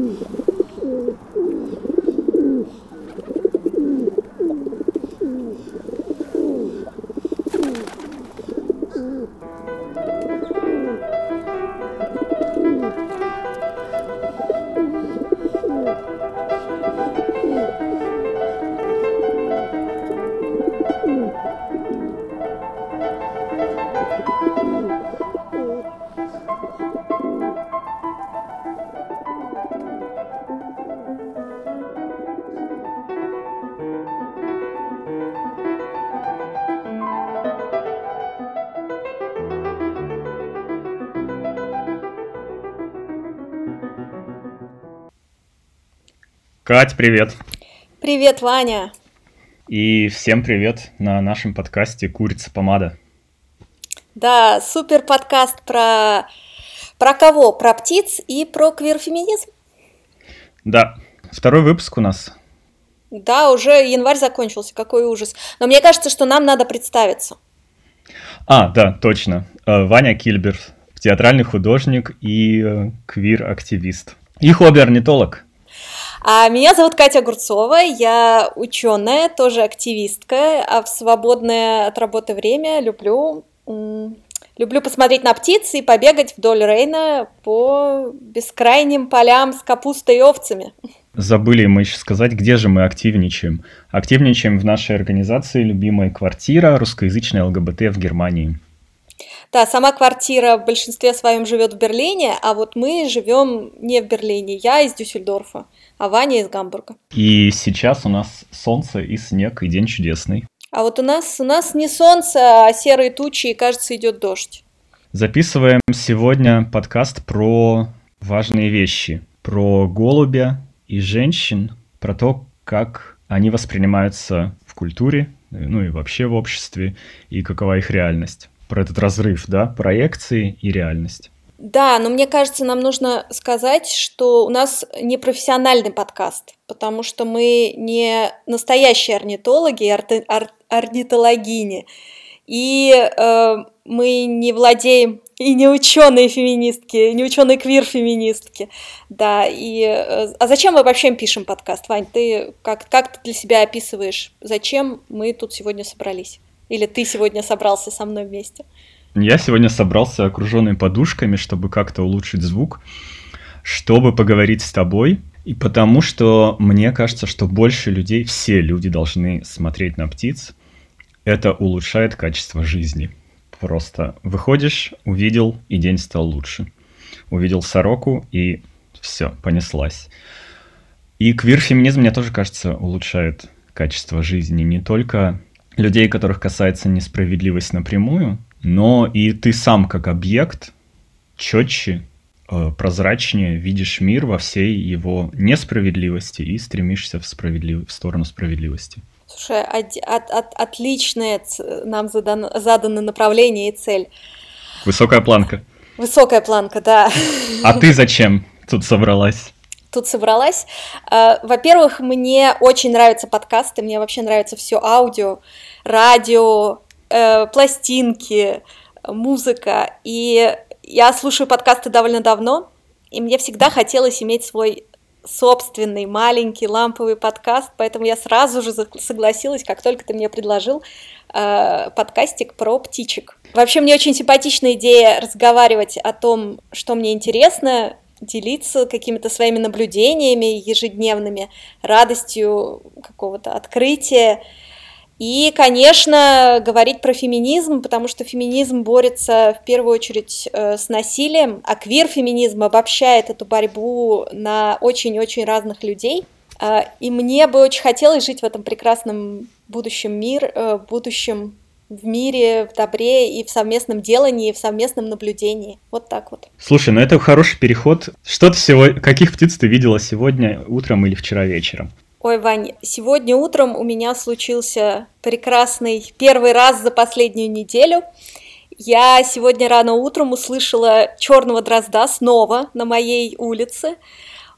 いいで。Кать, привет. Привет, Ваня. И всем привет на нашем подкасте «Курица помада». Да, супер подкаст про... Про кого? Про птиц и про квир-феминизм. Да, второй выпуск у нас. Да, уже январь закончился, какой ужас. Но мне кажется, что нам надо представиться. А, да, точно. Э, Ваня Кильбер, театральный художник и э, квир-активист. И хобби-орнитолог. А меня зовут Катя Огурцова, я ученая, тоже активистка, а в свободное от работы время люблю Люблю посмотреть на птиц и побегать вдоль Рейна по бескрайним полям с капустой и овцами. Забыли мы еще сказать, где же мы активничаем. Активничаем в нашей организации «Любимая квартира. Русскоязычная ЛГБТ в Германии». Да, сама квартира в большинстве своем живет в Берлине, а вот мы живем не в Берлине. Я из Дюссельдорфа а Ваня из Гамбурга. И сейчас у нас солнце и снег, и день чудесный. А вот у нас, у нас не солнце, а серые тучи, и кажется, идет дождь. Записываем сегодня подкаст про важные вещи. Про голубя и женщин, про то, как они воспринимаются в культуре, ну и вообще в обществе, и какова их реальность. Про этот разрыв, да, проекции и реальность. Да, но мне кажется, нам нужно сказать, что у нас не профессиональный подкаст, потому что мы не настоящие орнитологи, орти, ор, орнитологини, и э, мы не владеем и не ученые феминистки, не ученые квир-феминистки, да, и э, а зачем мы вообще пишем подкаст, Вань, ты как, как ты для себя описываешь, зачем мы тут сегодня собрались? Или ты сегодня собрался со мной вместе? Я сегодня собрался окруженный подушками, чтобы как-то улучшить звук, чтобы поговорить с тобой, и потому что мне кажется, что больше людей, все люди должны смотреть на птиц. Это улучшает качество жизни. Просто выходишь, увидел, и день стал лучше. Увидел сороку, и все, понеслась. И квир-феминизм, мне тоже кажется, улучшает качество жизни. Не только людей, которых касается несправедливость напрямую, но и ты сам как объект четче, э, прозрачнее видишь мир во всей его несправедливости и стремишься в, справедлив... в сторону справедливости. Слушай, от, от, от, отличное нам задано, задано направление и цель. Высокая планка. Высокая планка, да. А ты зачем тут собралась? Тут собралась. Э, во-первых, мне очень нравятся подкасты, мне вообще нравится все аудио, радио, э, пластинки, музыка. И я слушаю подкасты довольно давно, и мне всегда хотелось иметь свой собственный маленький ламповый подкаст, поэтому я сразу же согласилась, как только ты мне предложил э, подкастик про птичек. Вообще мне очень симпатичная идея разговаривать о том, что мне интересно, делиться какими-то своими наблюдениями ежедневными, радостью какого-то открытия. И, конечно, говорить про феминизм, потому что феминизм борется в первую очередь э, с насилием, а квир-феминизм обобщает эту борьбу на очень-очень разных людей. Э, и мне бы очень хотелось жить в этом прекрасном будущем мир, э, будущем в мире, в добре и в совместном делании, и в совместном наблюдении. Вот так вот. Слушай, ну это хороший переход. Что ты сегодня, каких птиц ты видела сегодня утром или вчера вечером? Ой, Вань, сегодня утром у меня случился прекрасный первый раз за последнюю неделю. Я сегодня рано утром услышала черного дрозда снова на моей улице.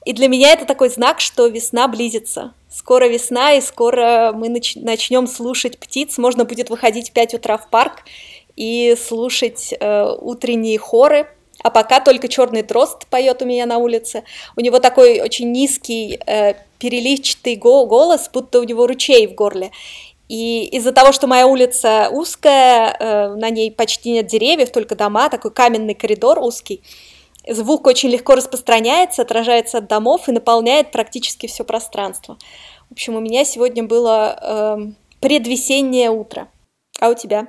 И для меня это такой знак, что весна близится. Скоро весна, и скоро мы нач- начнем слушать птиц. Можно будет выходить в 5 утра в парк и слушать э, утренние хоры а пока только черный дрозд поет у меня на улице. У него такой очень низкий, э, переливчатый голос, будто у него ручей в горле. И из-за того, что моя улица узкая, э, на ней почти нет деревьев, только дома, такой каменный коридор узкий, звук очень легко распространяется, отражается от домов и наполняет практически все пространство. В общем, у меня сегодня было э, предвесеннее утро. А у тебя?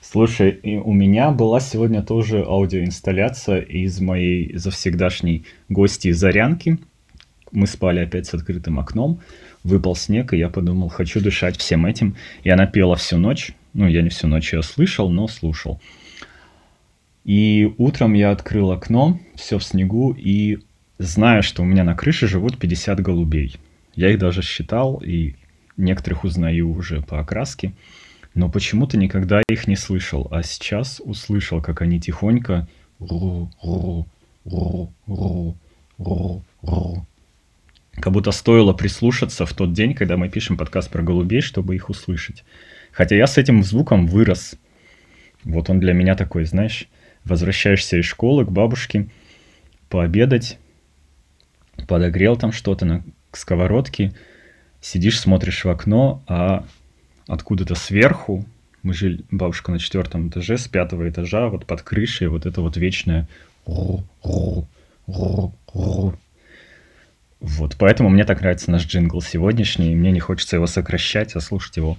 Слушай, у меня была сегодня тоже аудиоинсталляция из моей завсегдашней гости Зарянки. Мы спали опять с открытым окном, выпал снег, и я подумал, хочу дышать всем этим. И она пела всю ночь. Ну, я не всю ночь ее слышал, но слушал. И утром я открыл окно, все в снегу, и знаю, что у меня на крыше живут 50 голубей. Я их даже считал, и некоторых узнаю уже по окраске но почему-то никогда их не слышал, а сейчас услышал, как они тихонько как будто стоило прислушаться в тот день, когда мы пишем подкаст про голубей, чтобы их услышать. Хотя я с этим звуком вырос. Вот он для меня такой, знаешь, возвращаешься из школы к бабушке пообедать, подогрел там что-то на сковородке, сидишь, смотришь в окно, а откуда-то сверху, мы жили, бабушка на четвертом этаже, с пятого этажа, вот под крышей, вот это вот вечное вот, поэтому мне так нравится наш джингл сегодняшний, и мне не хочется его сокращать, а слушать его,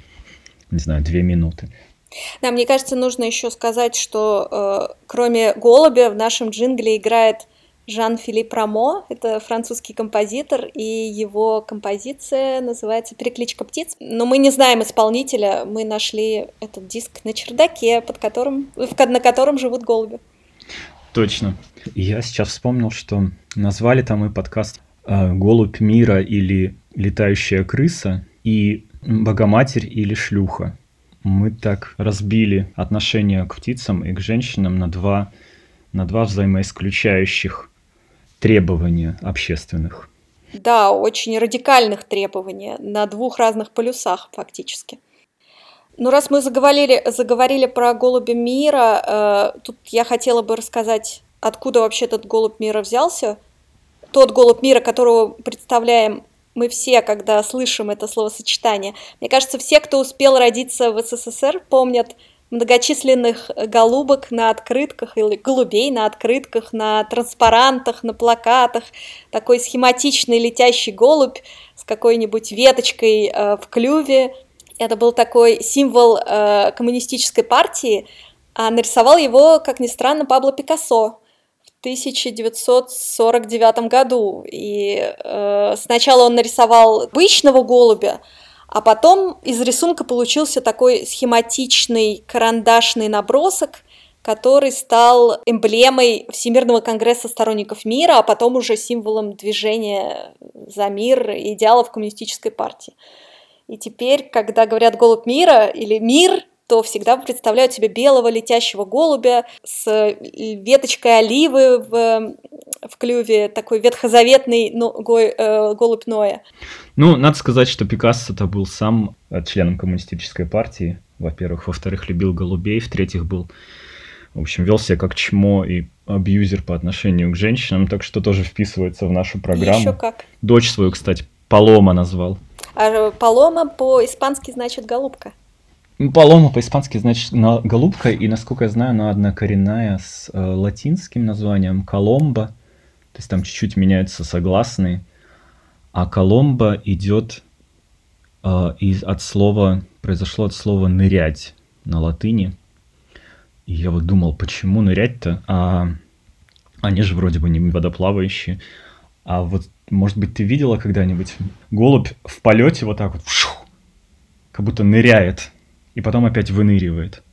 не знаю, две минуты. Да, мне кажется, нужно еще сказать, что э, кроме голубя в нашем джингле играет Жан-Филипп Рамо, это французский композитор, и его композиция называется «Перекличка птиц». Но мы не знаем исполнителя, мы нашли этот диск на чердаке, под которым, на котором живут голуби. Точно. Я сейчас вспомнил, что назвали там мы подкаст э, «Голубь мира» или «Летающая крыса» и «Богоматерь» или «Шлюха». Мы так разбили отношение к птицам и к женщинам на два, на два взаимоисключающих требования общественных. Да, очень радикальных требований на двух разных полюсах фактически. Ну, раз мы заговорили, заговорили про голубя мира, э, тут я хотела бы рассказать, откуда вообще этот голубь мира взялся. Тот голубь мира, которого представляем мы все, когда слышим это словосочетание. Мне кажется, все, кто успел родиться в СССР, помнят многочисленных голубок на открытках или голубей на открытках, на транспарантах, на плакатах, такой схематичный летящий голубь с какой-нибудь веточкой э, в клюве. Это был такой символ э, коммунистической партии, а нарисовал его, как ни странно, Пабло Пикассо 1949 году. И э, сначала он нарисовал обычного голубя, а потом из рисунка получился такой схематичный карандашный набросок, который стал эмблемой Всемирного конгресса сторонников мира, а потом уже символом движения за мир идеалов коммунистической партии. И теперь, когда говорят «голубь мира» или «мир», то всегда представляют себе белого летящего голубя с веточкой оливы в, в клюве, такой ветхозаветный ну, го, э, голубь Ноя. Ну, надо сказать, что Пикассо-то был сам э, членом коммунистической партии, во-первых. Во-вторых, любил голубей. В-третьих, был, в общем, вел себя как чмо и абьюзер по отношению к женщинам, так что тоже вписывается в нашу программу. Еще как. Дочь свою, кстати, Палома назвал. А Палома по-испански значит голубка. Ну, Палома по-испански значит на, голубка, и, насколько я знаю, она однокоренная с э, латинским названием коломба. То есть там чуть-чуть меняются согласные. А Коломбо идет э, из, от слова, произошло от слова нырять на латыни. И я вот думал, почему нырять-то? А они же вроде бы не водоплавающие. А вот, может быть, ты видела когда-нибудь голубь в полете вот так вот, как будто ныряет, и потом опять выныривает.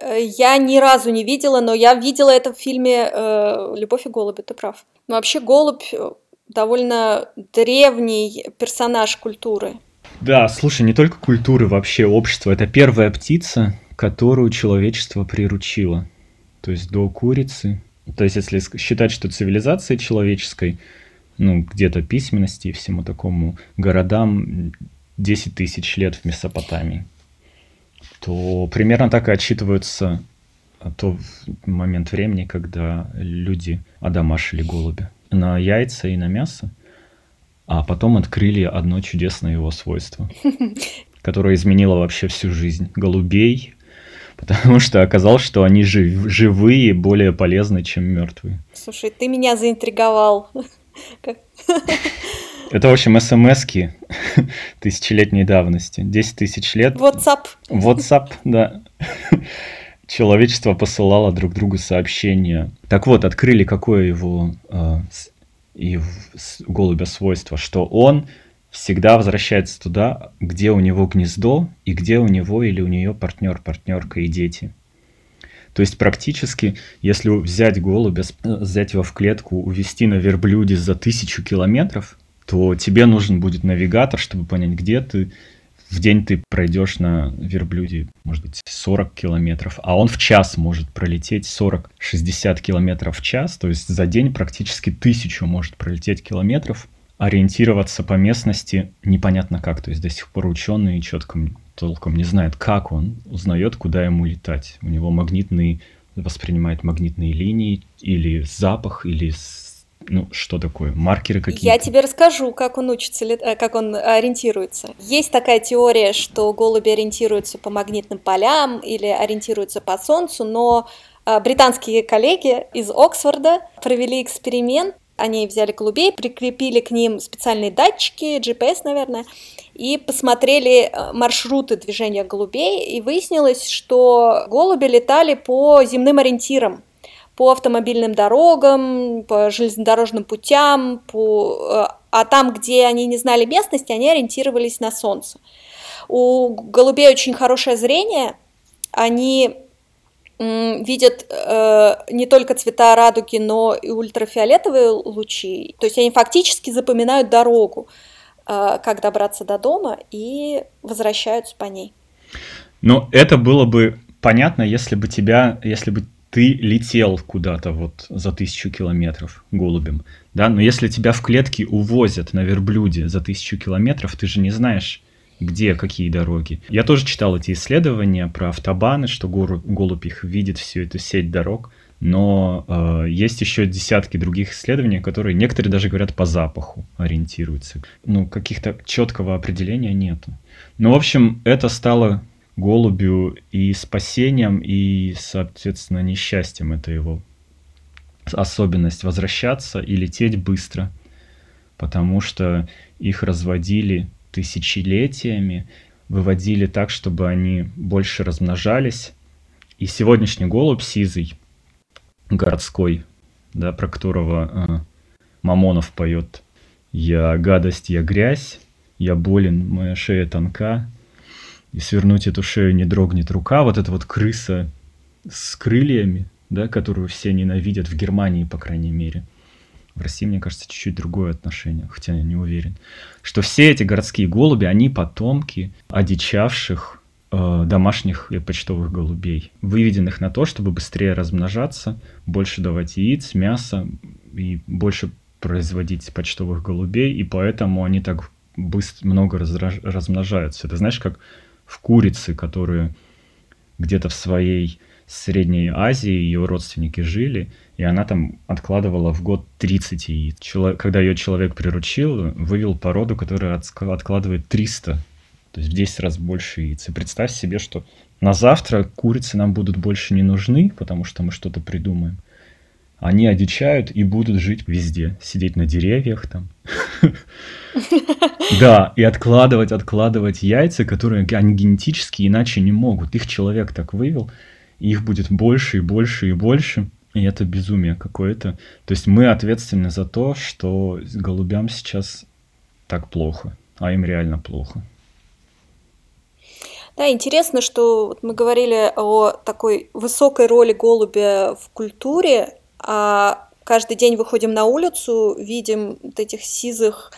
Э, я ни разу не видела, но я видела это в фильме э, «Любовь и голуби», ты прав. Но вообще голубь э, довольно древний персонаж культуры. Да, слушай, не только культуры, вообще общество. Это первая птица, которую человечество приручило. То есть до курицы. То есть если считать, что цивилизация человеческой, ну, где-то письменности и всему такому городам 10 тысяч лет в Месопотамии, то примерно так и отчитываются то момент времени, когда люди одомашили голубя на яйца и на мясо, а потом открыли одно чудесное его свойство, которое изменило вообще всю жизнь голубей, потому что оказалось, что они жив, живые более полезны, чем мертвые. Слушай, ты меня заинтриговал. Это, в общем, смс тысячелетней давности. 10 тысяч лет. WhatsApp. WhatsApp, да. Человечество посылало друг другу сообщения. Так вот, открыли какое его э, и голубя свойство, что он всегда возвращается туда, где у него гнездо и где у него или у нее партнер, партнерка и дети. То есть практически, если взять голубя, взять его в клетку, увезти на верблюде за тысячу километров, то тебе нужен будет навигатор, чтобы понять, где ты. В день ты пройдешь на верблюде, может быть, 40 километров, а он в час может пролететь 40-60 километров в час, то есть за день практически тысячу может пролететь километров. Ориентироваться по местности непонятно как, то есть до сих пор ученые четко толком не знают, как он узнает, куда ему летать. У него магнитный воспринимает магнитные линии или запах, или ну, что такое? Маркеры какие-то? Я тебе расскажу, как он учится, э, как он ориентируется. Есть такая теория, что голуби ориентируются по магнитным полям или ориентируются по Солнцу, но э, британские коллеги из Оксфорда провели эксперимент. Они взяли голубей, прикрепили к ним специальные датчики, GPS, наверное, и посмотрели э, маршруты движения голубей, и выяснилось, что голуби летали по земным ориентирам по автомобильным дорогам, по железнодорожным путям, по... Э, а там, где они не знали местности, они ориентировались на солнце. У голубей очень хорошее зрение, они видят э, не только цвета радуги, но и ультрафиолетовые лучи. То есть они фактически запоминают дорогу, э, как добраться до дома, и возвращаются по ней. Но это было бы понятно, если бы тебя, если бы ты летел куда-то вот за тысячу километров голубем, да, но если тебя в клетке увозят на верблюде за тысячу километров, ты же не знаешь, где какие дороги. Я тоже читал эти исследования про автобаны, что голубь их видит всю эту сеть дорог, но э, есть еще десятки других исследований, которые некоторые даже говорят по запаху ориентируются. Ну, каких-то четкого определения нету. Ну, в общем, это стало голубю и спасением, и, соответственно, несчастьем. Это его особенность возвращаться и лететь быстро, потому что их разводили тысячелетиями, выводили так, чтобы они больше размножались. И сегодняшний голубь сизый, городской, да, про которого э, Мамонов поет «Я гадость, я грязь, я болен, моя шея тонка, и свернуть эту шею не дрогнет рука. Вот эта вот крыса с крыльями, да, которую все ненавидят в Германии, по крайней мере. В России, мне кажется, чуть-чуть другое отношение, хотя я не уверен. Что все эти городские голуби, они потомки одичавших э, домашних и почтовых голубей, выведенных на то, чтобы быстрее размножаться, больше давать яиц, мяса и больше производить почтовых голубей, и поэтому они так быстро много размножаются. Это знаешь, как в курицы, которые где-то в своей Средней Азии ее родственники жили, и она там откладывала в год 30 яиц. Человек, когда ее человек приручил, вывел породу, которая откладывает 300, то есть в 10 раз больше яиц. И представь себе, что на завтра курицы нам будут больше не нужны, потому что мы что-то придумаем. Они одичают и будут жить везде, сидеть на деревьях там. Да, и откладывать, откладывать яйца, которые они генетически иначе не могут. Их человек так вывел, их будет больше и больше и больше. И это безумие какое-то. То есть мы ответственны за то, что голубям сейчас так плохо, а им реально плохо. Да, интересно, что мы говорили о такой высокой роли голубя в культуре, а каждый день выходим на улицу, видим вот этих сизых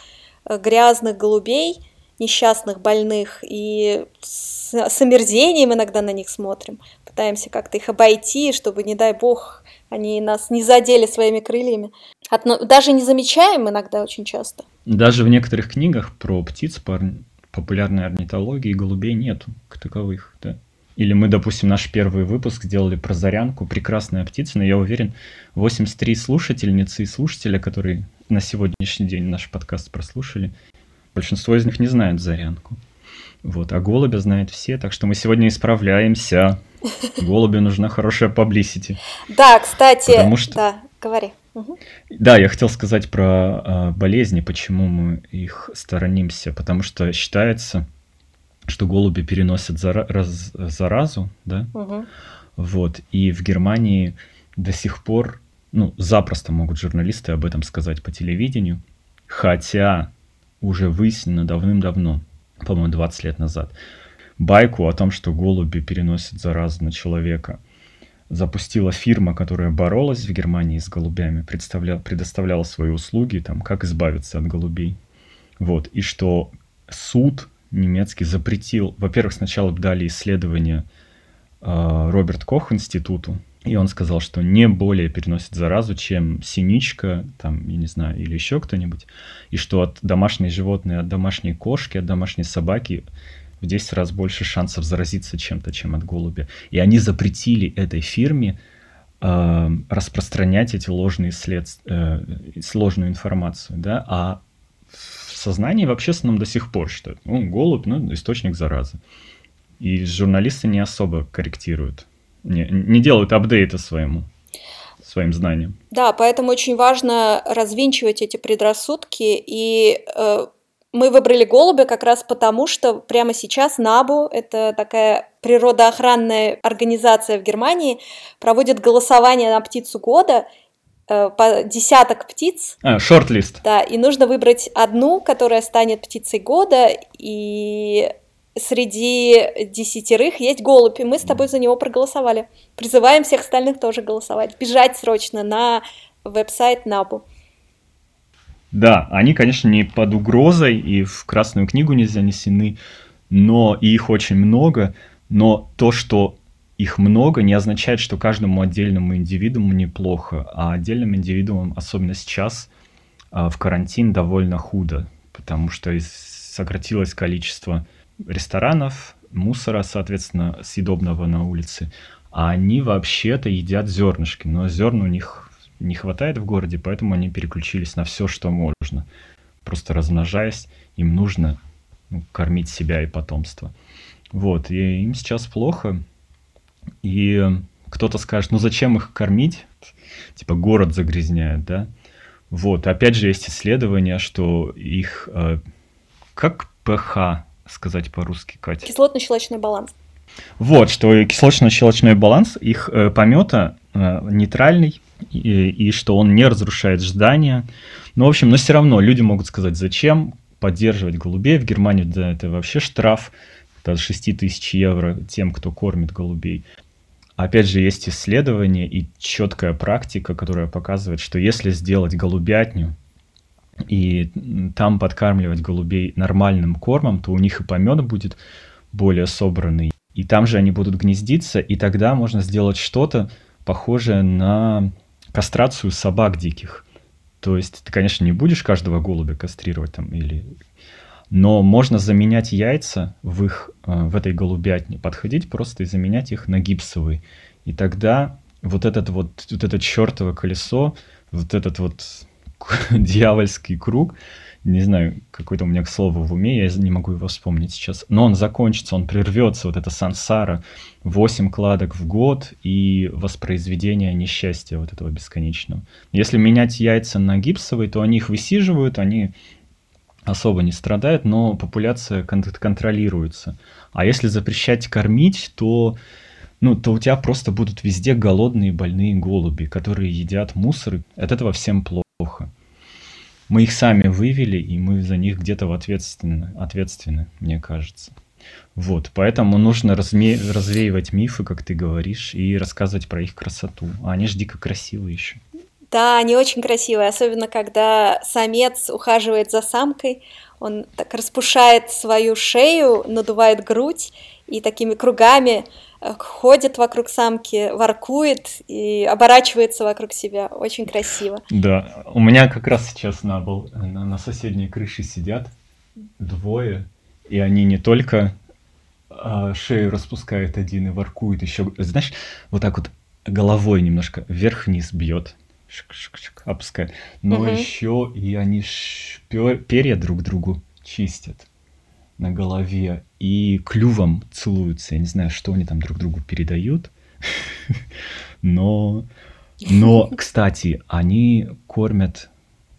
Э, грязных голубей, несчастных, больных, и с, с омерзением иногда на них смотрим. Пытаемся как-то их обойти, чтобы, не дай бог, они нас не задели своими крыльями. Отно... Даже не замечаем иногда очень часто. Даже в некоторых книгах про птиц, по популярной орнитологии, голубей нету как таковых, да. Или мы, допустим, наш первый выпуск сделали про зарянку, прекрасная птица, но я уверен, 83 слушательницы и слушателя, которые на сегодняшний день наш подкаст прослушали, большинство из них не знают зарянку. Вот, а голубя знают все, так что мы сегодня исправляемся. Голубю нужна хорошая паблисити. Да, кстати, Потому что... да, говори. Угу. Да, я хотел сказать про э, болезни, почему мы их сторонимся, потому что считается, что голуби переносят зара- раз- заразу, да, угу. вот, и в Германии до сих пор, ну, запросто могут журналисты об этом сказать по телевидению, хотя уже выяснено давным-давно, по-моему, 20 лет назад, байку о том, что голуби переносят заразу на человека – запустила фирма, которая боролась в Германии с голубями, предоставляла свои услуги, там, как избавиться от голубей. Вот, и что суд немецкий запретил, во-первых, сначала дали исследование э, Роберт Кох институту, и он сказал, что не более переносит заразу, чем синичка, там, я не знаю, или еще кто-нибудь, и что от домашней животной, от домашней кошки, от домашней собаки в 10 раз больше шансов заразиться чем-то, чем от голубя. И они запретили этой фирме э, распространять эти ложные след, э, сложную информацию, да, а сознании в общественном до сих пор считают, ну, голубь, ну, источник заразы. И журналисты не особо корректируют, не, не делают апдейта своему своим знаниям. Да, поэтому очень важно развинчивать эти предрассудки и э, мы выбрали голубя как раз потому, что прямо сейчас НАБУ, это такая природоохранная организация в Германии, проводит голосование на птицу года, по десяток птиц. А, шорт-лист. Да, и нужно выбрать одну, которая станет птицей года, и среди десятерых есть голубь, и мы с тобой за него проголосовали. Призываем всех остальных тоже голосовать. Бежать срочно на веб-сайт НАБУ. Да, они, конечно, не под угрозой и в Красную книгу не занесены, но и их очень много, но то, что их много, не означает, что каждому отдельному индивидууму неплохо, а отдельным индивидуумам, особенно сейчас, а, в карантин довольно худо, потому что сократилось количество ресторанов, мусора, соответственно, съедобного на улице, а они вообще-то едят зернышки, но зерна у них не хватает в городе, поэтому они переключились на все, что можно. Просто размножаясь, им нужно ну, кормить себя и потомство. Вот, и им сейчас плохо. И кто-то скажет, ну зачем их кормить? Типа город загрязняет, да? Вот, опять же, есть исследования, что их... Э, как ПХ сказать по-русски, Катя? Кислотно-щелочной баланс. Вот, что кислотно-щелочной баланс их э, помета э, нейтральный, и, и что он не разрушает здания. Ну, в общем, но все равно люди могут сказать, зачем поддерживать голубей. В Германии да, это вообще штраф до 6 тысяч евро тем, кто кормит голубей. Опять же, есть исследования и четкая практика, которая показывает, что если сделать голубятню и там подкармливать голубей нормальным кормом, то у них и помет будет более собранный. И там же они будут гнездиться, и тогда можно сделать что-то похожее на кастрацию собак диких. То есть ты, конечно, не будешь каждого голубя кастрировать там или... Но можно заменять яйца в их, э, в этой голубятне, подходить просто и заменять их на гипсовые. И тогда вот этот вот, вот это чертово колесо, вот этот вот дьявольский круг, не знаю, какое-то у меня слово в уме, я не могу его вспомнить сейчас, но он закончится, он прервется, вот это сансара, 8 кладок в год и воспроизведение несчастья вот этого бесконечного. Если менять яйца на гипсовые, то они их высиживают, они особо не страдают, но популяция кон- контролируется. А если запрещать кормить, то ну, то у тебя просто будут везде голодные больные голуби, которые едят мусор. От этого всем плохо мы их сами вывели, и мы за них где-то ответственны, ответственны, мне кажется. Вот, поэтому нужно разме... развеивать мифы, как ты говоришь, и рассказывать про их красоту. А они же дико красивые еще. Да, они очень красивые, особенно когда самец ухаживает за самкой, он так распушает свою шею, надувает грудь и такими кругами Э, ходит вокруг самки, воркует и оборачивается вокруг себя. Очень красиво. Да, у меня как раз сейчас на, на, соседней крыше сидят двое, и они не только а, шею распускает один и воркует еще. Знаешь, вот так вот головой немножко вверх-вниз бьет. Опускает. Но Мгм. еще и они шпё- перья друг другу чистят на голове и клювом целуются. Я не знаю, что они там друг другу передают. Но, но, кстати, они кормят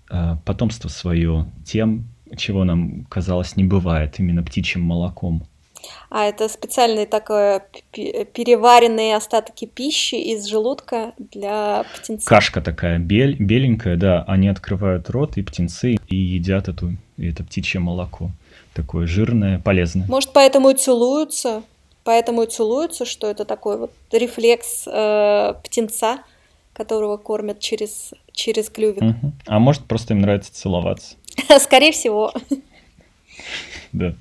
э, потомство свое тем, чего нам казалось не бывает, именно птичьим молоком. А это специальные такое переваренные остатки пищи из желудка для птенца. Кашка такая бель, беленькая, да, они открывают рот, и птенцы, и едят эту, это птичье молоко. Такое жирное, полезное. Может, поэтому и целуются? Поэтому и целуются, что это такой вот рефлекс э, птенца, которого кормят через, через клювик. Мгм. А может, просто им нравится целоваться. Скорее всего. Да.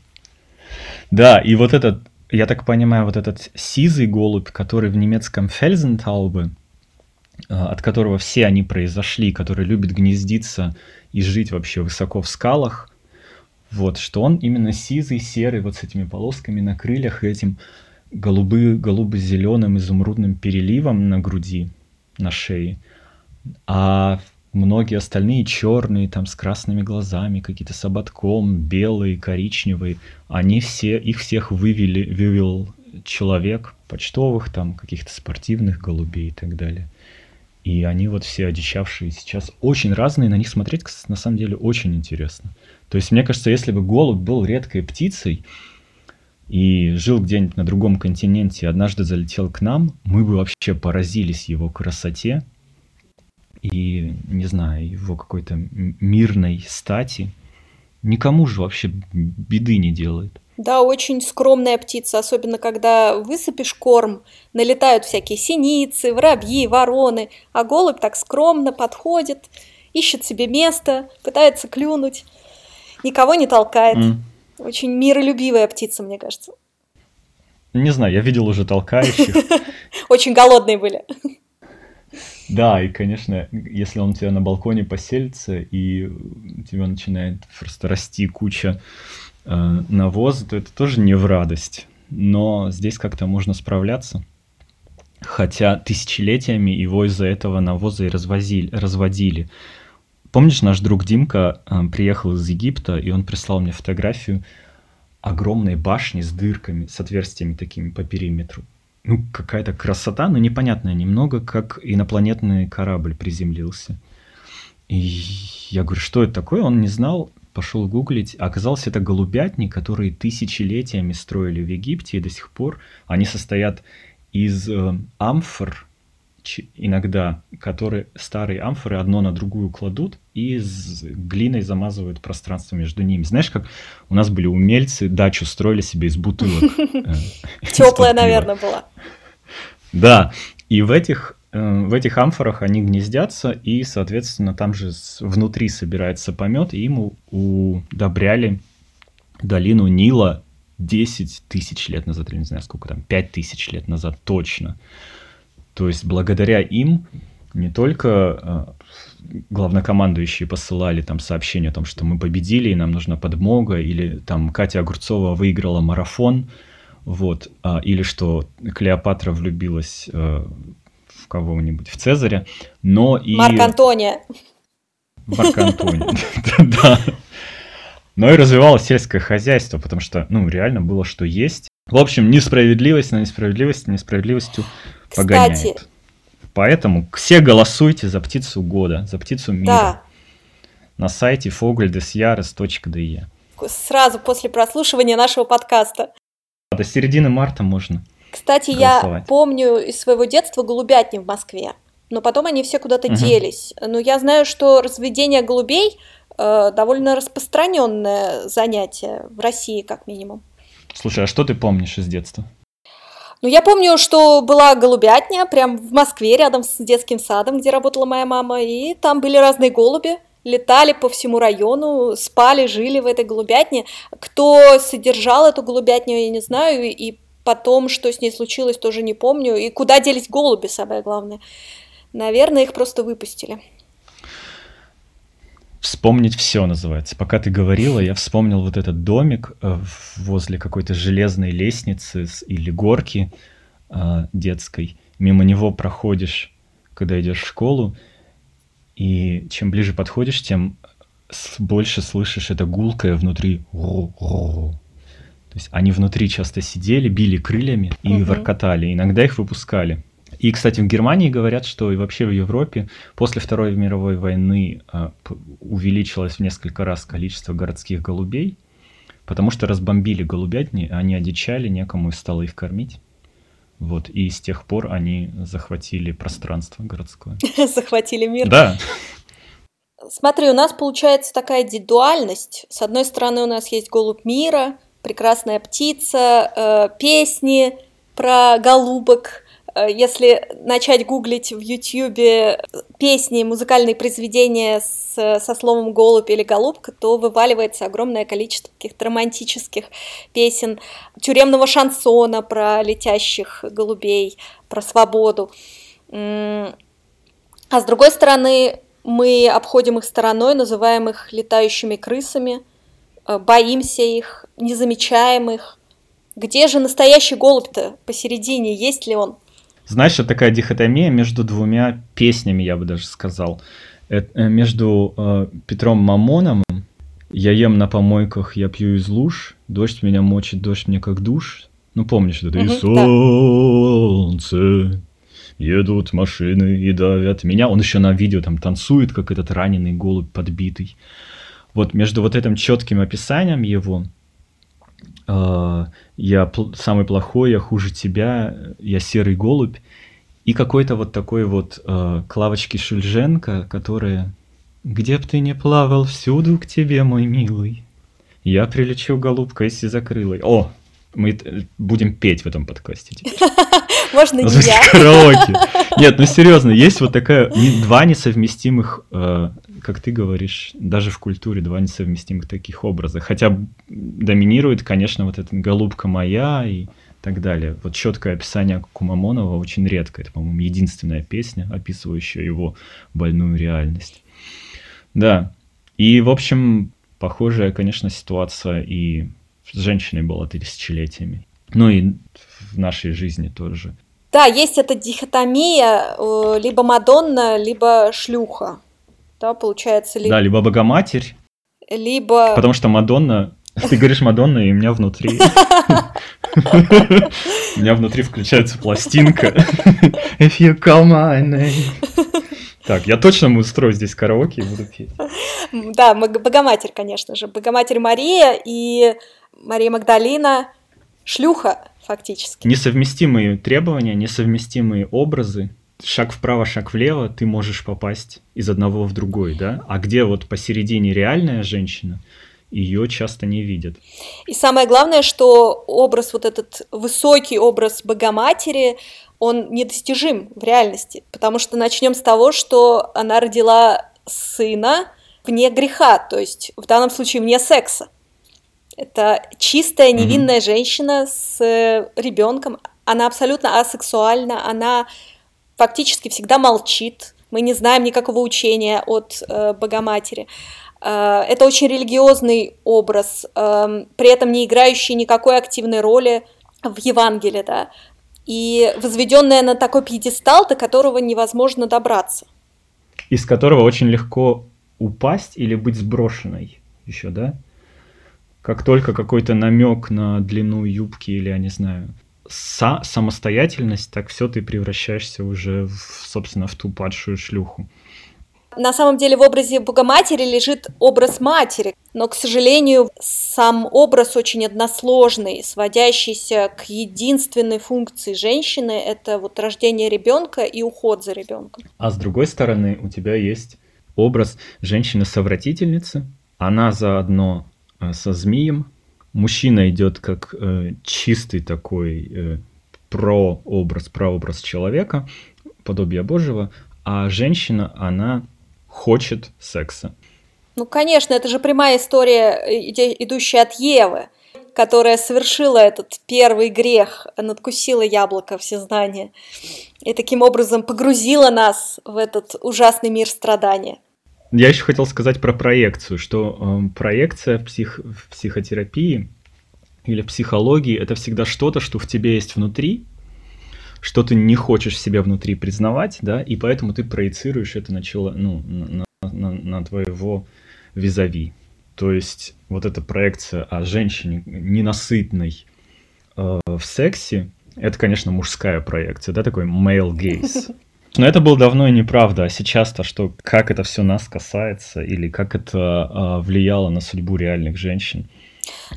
Да, и вот этот, я так понимаю, вот этот сизый голубь, который в немецком Фельзентаубе, э, от которого все они произошли, который любит гнездиться и жить вообще высоко в скалах, вот, что он именно сизый, серый, вот с этими полосками на крыльях и этим голубо-зеленым изумрудным переливом на груди, на шее. А многие остальные черные, там с красными глазами, какие-то с ободком, белые, коричневые, они все, их всех вывели, вывел человек, почтовых, там, каких-то спортивных голубей и так далее. И они вот все одичавшие сейчас очень разные, на них смотреть, на самом деле, очень интересно. То есть, мне кажется, если бы голубь был редкой птицей и жил где-нибудь на другом континенте, однажды залетел к нам, мы бы вообще поразились его красоте и, не знаю, его какой-то мирной стати. Никому же вообще беды не делает. Да, очень скромная птица, особенно когда высыпешь корм, налетают всякие синицы, воробьи, вороны, а голубь так скромно подходит, ищет себе место, пытается клюнуть, никого не толкает. М. Очень миролюбивая птица, мне кажется. Не знаю, я видел уже толкающих. Очень голодные были. Да, и, конечно, если он у тебя на балконе поселится, и у тебя начинает просто расти куча э, навоза, то это тоже не в радость. Но здесь как-то можно справляться. Хотя тысячелетиями его из-за этого навоза и развозили, разводили. Помнишь, наш друг Димка э, приехал из Египта, и он прислал мне фотографию огромной башни с дырками, с отверстиями такими по периметру. Ну, какая-то красота, но непонятная немного, как инопланетный корабль приземлился. И я говорю, что это такое? Он не знал, пошел гуглить. А оказалось, это голубятни, которые тысячелетиями строили в Египте, и до сих пор они состоят из э, амфор, иногда, которые старые амфоры одно на другую кладут и с глиной замазывают пространство между ними. Знаешь, как у нас были умельцы, дачу строили себе из бутылок. э, Теплая, наверное, была. Да, и в этих, э, в этих амфорах они гнездятся, и, соответственно, там же внутри собирается помет, и им у- удобряли долину Нила 10 тысяч лет назад, или не знаю сколько там, 5 тысяч лет назад точно. То есть благодаря им не только э, главнокомандующие посылали там сообщение о том, что мы победили, и нам нужна подмога, или там Катя Огурцова выиграла марафон, вот, а, или что Клеопатра влюбилась э, в кого-нибудь, в Цезаря, но и... Марк Антония. Марк Антоний. Да. Но и развивалось сельское хозяйство, потому что, ну, реально было что есть. В общем, несправедливость на несправедливость несправедливостью Кстати, погоняет. Поэтому все голосуйте за птицу года, за птицу мира да, на сайте fogeldesjahres.de. сразу после прослушивания нашего подкаста. До середины марта можно. Кстати, я Голосовать. помню из своего детства голубятни в Москве, но потом они все куда-то Мгм. делись. Но я знаю, что разведение голубей э, довольно распространенное занятие в России, как минимум. Слушай, а что ты помнишь из детства? Ну, я помню, что была голубятня прям в Москве, рядом с детским садом, где работала моя мама, и там были разные голуби, летали по всему району, спали, жили в этой голубятне. Кто содержал эту голубятню, я не знаю, и потом, что с ней случилось, тоже не помню. И куда делись голуби, самое главное. Наверное, их просто выпустили. Вспомнить все называется. Пока ты говорила, я вспомнил вот этот домик э, возле какой-то железной лестницы или горки э, детской. Мимо него проходишь, когда идешь в школу, и чем ближе подходишь, тем больше слышишь это гулкое внутри. То есть они внутри часто сидели, били крыльями и угу. воркотали. Иногда их выпускали. И, кстати, в Германии говорят, что и вообще в Европе после Второй мировой войны а, увеличилось в несколько раз количество городских голубей, потому что разбомбили голубятни, они одичали, некому стало их кормить. Вот, и с тех пор они захватили пространство городское. Захватили мир? Да. Смотри, у нас получается такая дуальность. С одной стороны, у нас есть голубь мира, прекрасная птица, э, песни про голубок, если начать гуглить в Ютьюбе песни, музыкальные произведения с, со словом «голубь» или «голубка», то вываливается огромное количество каких-то романтических песен, тюремного шансона про летящих голубей, про свободу. А с другой стороны, мы обходим их стороной, называем их летающими крысами, э, боимся их, не замечаем их. Где же настоящий голубь-то посередине? Есть ли он? Знаешь, это такая дихотомия между двумя песнями, я бы даже сказал. Это, э, между э, Петром Мамоном «Я ем на помойках, я пью из луж, дождь меня мочит, дождь мне как душ». Ну, помнишь это? Угу, и солнце, едут машины и давят меня. Он еще на видео там танцует, как этот раненый голубь подбитый. Вот между вот этим четким описанием его э, я пл- самый плохой, я хуже тебя, я серый голубь. И какой-то вот такой вот э, Клавочки Шульженко, которая «Где б ты не плавал, всюду к тебе, мой милый, я прилечу голубкой закрылой». О, мы будем петь в этом подкасте теперь. Можно не я. караоке. Нет, ну серьезно, есть вот такая два несовместимых, э, как ты говоришь, даже в культуре два несовместимых таких образа. Хотя доминирует, конечно, вот эта голубка моя и так далее. Вот четкое описание Кумамонова очень редко. Это, по-моему, единственная песня, описывающая его больную реальность. Да. И, в общем, похожая, конечно, ситуация и с женщиной была тысячелетиями. Ну и в нашей жизни тоже. Да, есть эта дихотомия, э, либо Мадонна, либо шлюха. Да, получается. Либо... Да, либо Богоматерь. Либо... Потому что Мадонна... Ты говоришь Мадонна, и у меня внутри... У меня внутри включается пластинка. If you call my name. Так, я точно устрою здесь караоке и буду петь. Да, Богоматерь, конечно же. Богоматерь Мария и Мария Магдалина шлюха, фактически. Несовместимые требования, несовместимые образы. Шаг вправо, шаг влево, ты можешь попасть из одного в другой, да? А где вот посередине реальная женщина, ее часто не видят. И самое главное, что образ, вот этот высокий образ Богоматери, он недостижим в реальности, потому что начнем с того, что она родила сына вне греха, то есть в данном случае вне секса. Это чистая невинная mm-hmm. женщина с э, ребенком. Она абсолютно асексуальна, она фактически всегда молчит. Мы не знаем никакого учения от э, Богоматери. Э, это очень религиозный образ, э, при этом не играющий никакой активной роли в Евангелии, да, и возведенная на такой пьедестал, до которого невозможно добраться. Из которого очень легко упасть или быть сброшенной еще, да? как только какой-то намек на длину юбки или, я не знаю, са самостоятельность, так все ты превращаешься уже, в, собственно, в ту падшую шлюху. На самом деле в образе Богоматери лежит образ матери, но, к сожалению, сам образ очень односложный, сводящийся к единственной функции женщины – это вот рождение ребенка и уход за ребенком. А с другой стороны, у тебя есть образ женщины-совратительницы. Она заодно Э, со змеем. Мужчина идет как э, чистый такой э, прообраз, прообраз человека, подобие Божьего, а женщина, она хочет секса. Ну, конечно, это же прямая история, идущая от Евы, которая совершила этот первый грех, надкусила яблоко всезнания и таким образом погрузила нас в этот ужасный мир страдания. Я еще хотел сказать про проекцию, что э, проекция в, псих, в психотерапии или в психологии это всегда что-то, что в тебе есть внутри, что ты не хочешь себе внутри признавать, да, и поэтому ты проецируешь это на, чело, ну, на, на, на твоего визави. То есть вот эта проекция о женщине ненасытной э, в сексе, это, конечно, мужская проекция, да, такой male gaze. Но это было давно и неправда, а сейчас-то что, как это все нас касается или как это э, влияло на судьбу реальных женщин?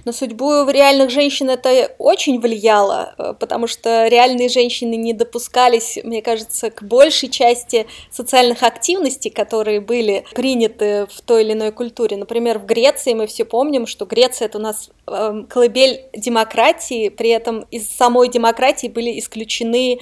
На судьбу реальных женщин это очень влияло, э, потому что реальные женщины не допускались, мне кажется, к большей части социальных активностей, которые были приняты в той или иной культуре. Например, в Греции мы все помним, что Греция это у нас э, колыбель демократии, при этом из самой демократии были исключены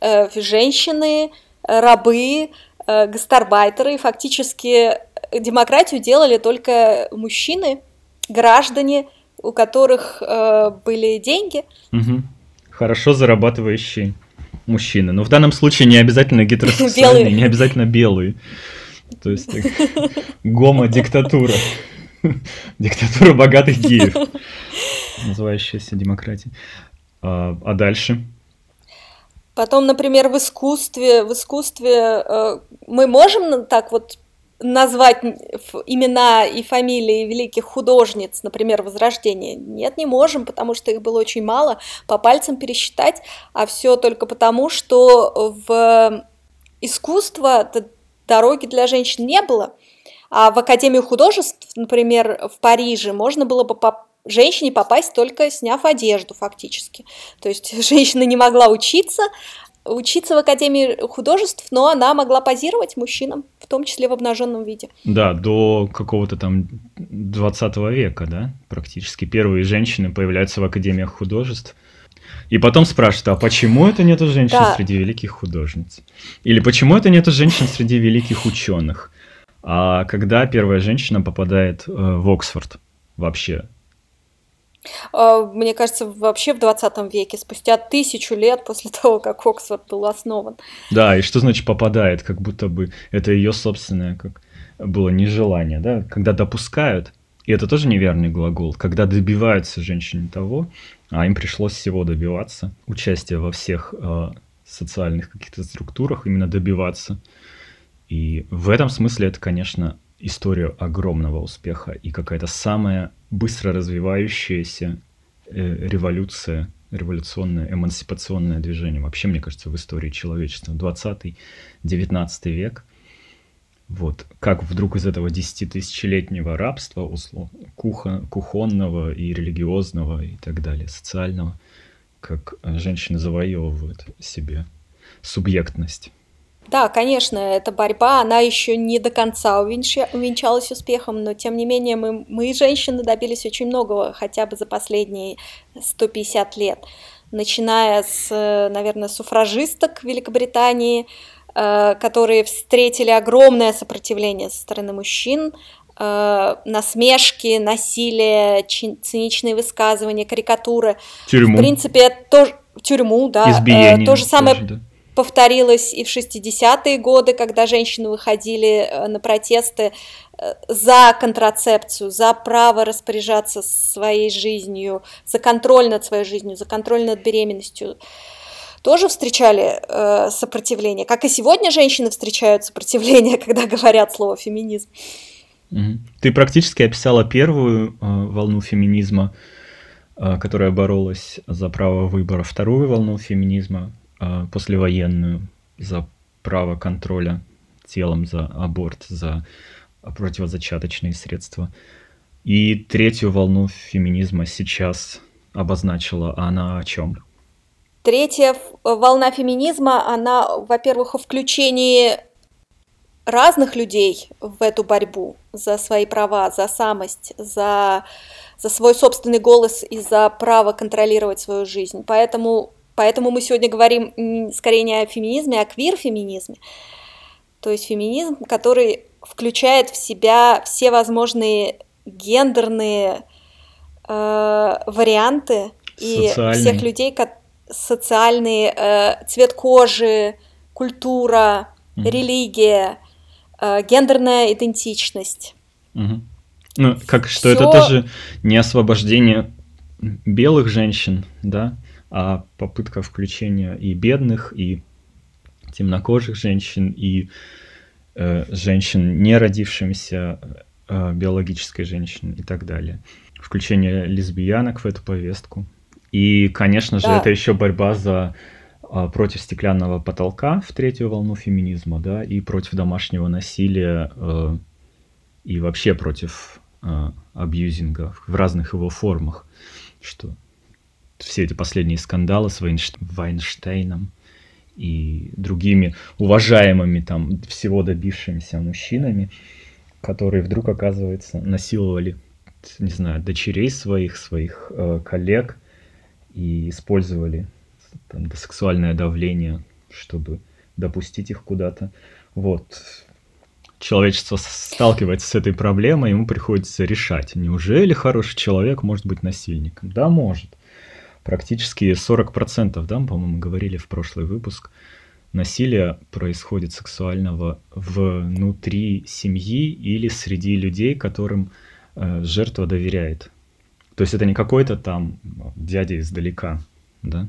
э, женщины, рабы, э, гастарбайтеры, фактически демократию делали только мужчины, граждане, у которых э, были деньги. Угу. Хорошо зарабатывающие мужчины. Но в данном случае не обязательно гетеросексуальные, не обязательно белые. То есть гомо-диктатура. Диктатура богатых геев, называющаяся демократией. А, а дальше? Потом, например, в искусстве, в искусстве э, мы можем так вот назвать имена и фамилии великих художниц, например, Возрождения? Нет, не можем, потому что их было очень мало, по пальцам пересчитать, а все только потому, что в искусство дороги для женщин не было. А в Академию художеств, например, в Париже, можно было бы по женщине попасть только сняв одежду фактически. То есть женщина не могла учиться, учиться в Академии художеств, но она могла позировать мужчинам, в том числе в обнаженном виде. Да, до какого-то там 20 века, да, практически. Первые женщины появляются в Академиях художеств. И потом спрашивают, а почему это нету женщин да. среди великих художниц? Или почему это нету женщин среди великих ученых? А когда первая женщина попадает э, в Оксфорд вообще? А, мне кажется, вообще в 20 веке, спустя тысячу лет после того, как Оксфорд был основан. Да, и что значит попадает, как будто бы это ее собственное как было нежелание, да, когда допускают, и это тоже неверный глагол, когда добиваются женщины того, а им пришлось всего добиваться, участия во всех э, социальных каких-то структурах, именно добиваться. И в этом смысле это, конечно, история огромного успеха и какая-то самая быстро развивающаяся э, революция, революционное, эмансипационное движение. Вообще, мне кажется, в истории человечества. 20-19 век. Вот. Как вдруг из этого десятитысячелетнего рабства, условно, кухо, кухонного и религиозного и так далее, социального, как женщины завоевывают себе субъектность. Да, конечно, эта борьба, она еще не до конца увенчалась успехом, но тем не менее мы, мы, женщины, добились очень многого хотя бы за последние 150 лет. Начиная с, наверное, суфражисток Великобритании, э, которые встретили огромное сопротивление со стороны мужчин, э, насмешки, насилие, циничные высказывания, карикатуры. Тюрьму. В принципе, тоже тюрьму, да. Избиение. Э, то же самое тоже, да повторилось и в 60-е годы, когда женщины выходили э, на протесты э, за контрацепцию, за право распоряжаться своей жизнью, за контроль над своей жизнью, за контроль над беременностью. Тоже встречали э, сопротивление, как и сегодня женщины встречают сопротивление, когда говорят слово феминизм. Ты практически описала первую э, волну феминизма, э, которая боролась за право выбора, вторую волну феминизма, послевоенную за право контроля телом, за аборт, за противозачаточные средства. И третью волну феминизма сейчас обозначила она о чем? Третья волна феминизма, она, во-первых, о включении разных людей в эту борьбу за свои права, за самость, за, за свой собственный голос и за право контролировать свою жизнь. Поэтому Поэтому мы сегодня говорим скорее не о феминизме, а о квир-феминизме. То есть феминизм, который включает в себя все возможные гендерные э, варианты и всех людей, как социальные, э, цвет кожи, культура, mm-hmm. религия, э, гендерная идентичность. Угу. Ну, как что Всё... это тоже не освобождение белых женщин, да, а попытка включения и бедных, и темнокожих женщин, и э, женщин, не родившимися э, биологической женщин и так далее. Включение лесбиянок в эту повестку. И, конечно же, да. это еще борьба за э, против стеклянного потолка в третью волну феминизма, да, и против домашнего насилия, э, и вообще против э, абьюзинга в разных его формах, что все эти последние скандалы с Вайнштейном и другими уважаемыми там всего добившимися мужчинами, которые вдруг, оказывается, насиловали, не знаю, дочерей своих, своих э, коллег и использовали там, сексуальное давление, чтобы допустить их куда-то. Вот. Человечество сталкивается с этой проблемой, ему приходится решать, неужели хороший человек может быть насильником? Да, может практически 40%, да, по-моему, говорили в прошлый выпуск, насилия происходит сексуального внутри семьи или среди людей, которым э, жертва доверяет. То есть это не какой-то там дядя издалека, да?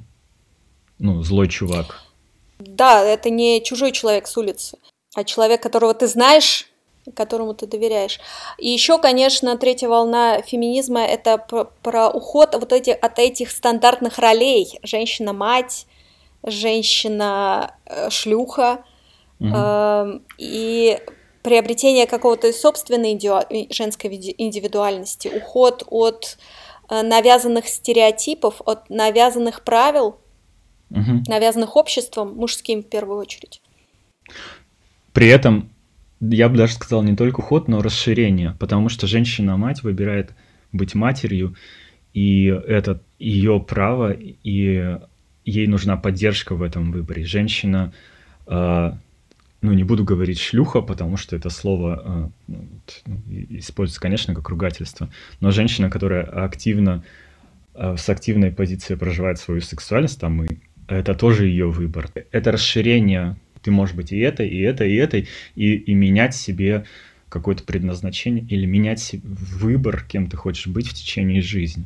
Ну, злой чувак. Да, это не чужой человек с улицы, а человек, которого ты знаешь, которому ты доверяешь. И еще, конечно, третья волна феминизма – это про уход вот эти, от этих стандартных ролей. Женщина-мать, женщина-шлюха. Угу. Э, и приобретение какого-то собственной женской индивидуальности, уход от э, навязанных стереотипов, от навязанных правил, угу. навязанных обществом, мужским в первую очередь. При этом я бы даже сказал, не только уход, но расширение, потому что женщина-мать выбирает быть матерью, и это ее право, и ей нужна поддержка в этом выборе. Женщина, э, ну не буду говорить шлюха, потому что это слово э, используется, конечно, как ругательство, но женщина, которая активно, э, с активной позицией проживает свою сексуальность, там, и это тоже ее выбор. Это расширение ты можешь быть и это, и это, и это, и, и менять себе какое-то предназначение или менять выбор, кем ты хочешь быть в течение жизни.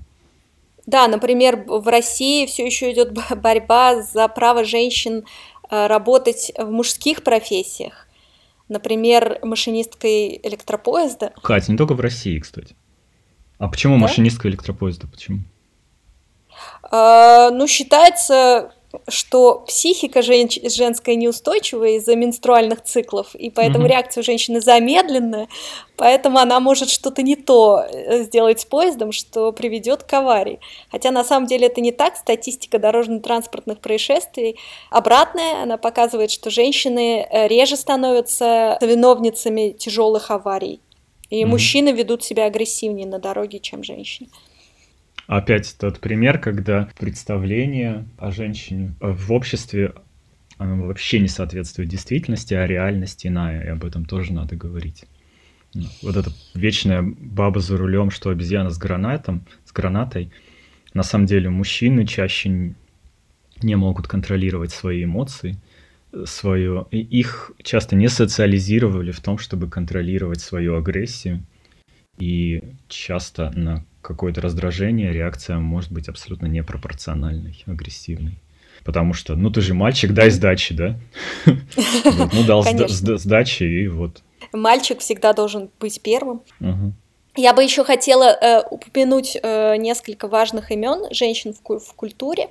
Да, например, в России все еще идет борьба за право женщин э, работать в мужских профессиях. Например, машинисткой электропоезда. Катя, не только в России, кстати. А почему да? машинистка электропоезда? Почему? А, ну, считается, что психика жен женская неустойчивая из-за менструальных циклов, и поэтому mm-hmm. реакция у женщины замедленная, поэтому она может что-то не то э, сделать с поездом, что приведет к аварии. Хотя на самом деле это не так, статистика дорожно-транспортных происшествий обратная, она показывает, что женщины э, реже становятся виновницами тяжелых аварий, и mm-hmm. мужчины ведут себя агрессивнее на дороге, чем женщины. Опять тот пример, когда представление о женщине в обществе оно вообще не соответствует действительности, а реальность иная, и об этом тоже надо говорить. Вот эта вечная баба за рулем, что обезьяна с гранатом, с гранатой. На самом деле мужчины чаще не могут контролировать свои эмоции, свое, их часто не социализировали в том, чтобы контролировать свою агрессию. И часто на какое-то раздражение, реакция может быть абсолютно непропорциональной, агрессивной. Потому что, ну ты же мальчик, дай сдачи, да? Ну дал сдачи и вот. Мальчик всегда должен быть первым. Я бы еще хотела э, упомянуть э, несколько важных имен женщин в, в культуре.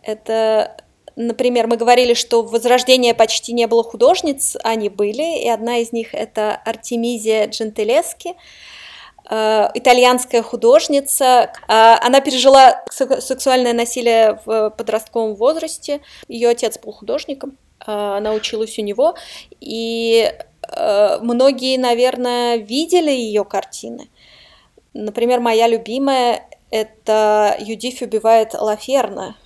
Это, например, мы говорили, что в Возрождении почти не было художниц, они были, и одна из них это Артемизия Джентелески. Э, итальянская художница. Э, она пережила сексуальное насилие в подростковом возрасте. Ее отец был художником, э, она училась у него, и многие, наверное, видели ее картины. Например, моя любимая это Юдиф убивает Лаферна.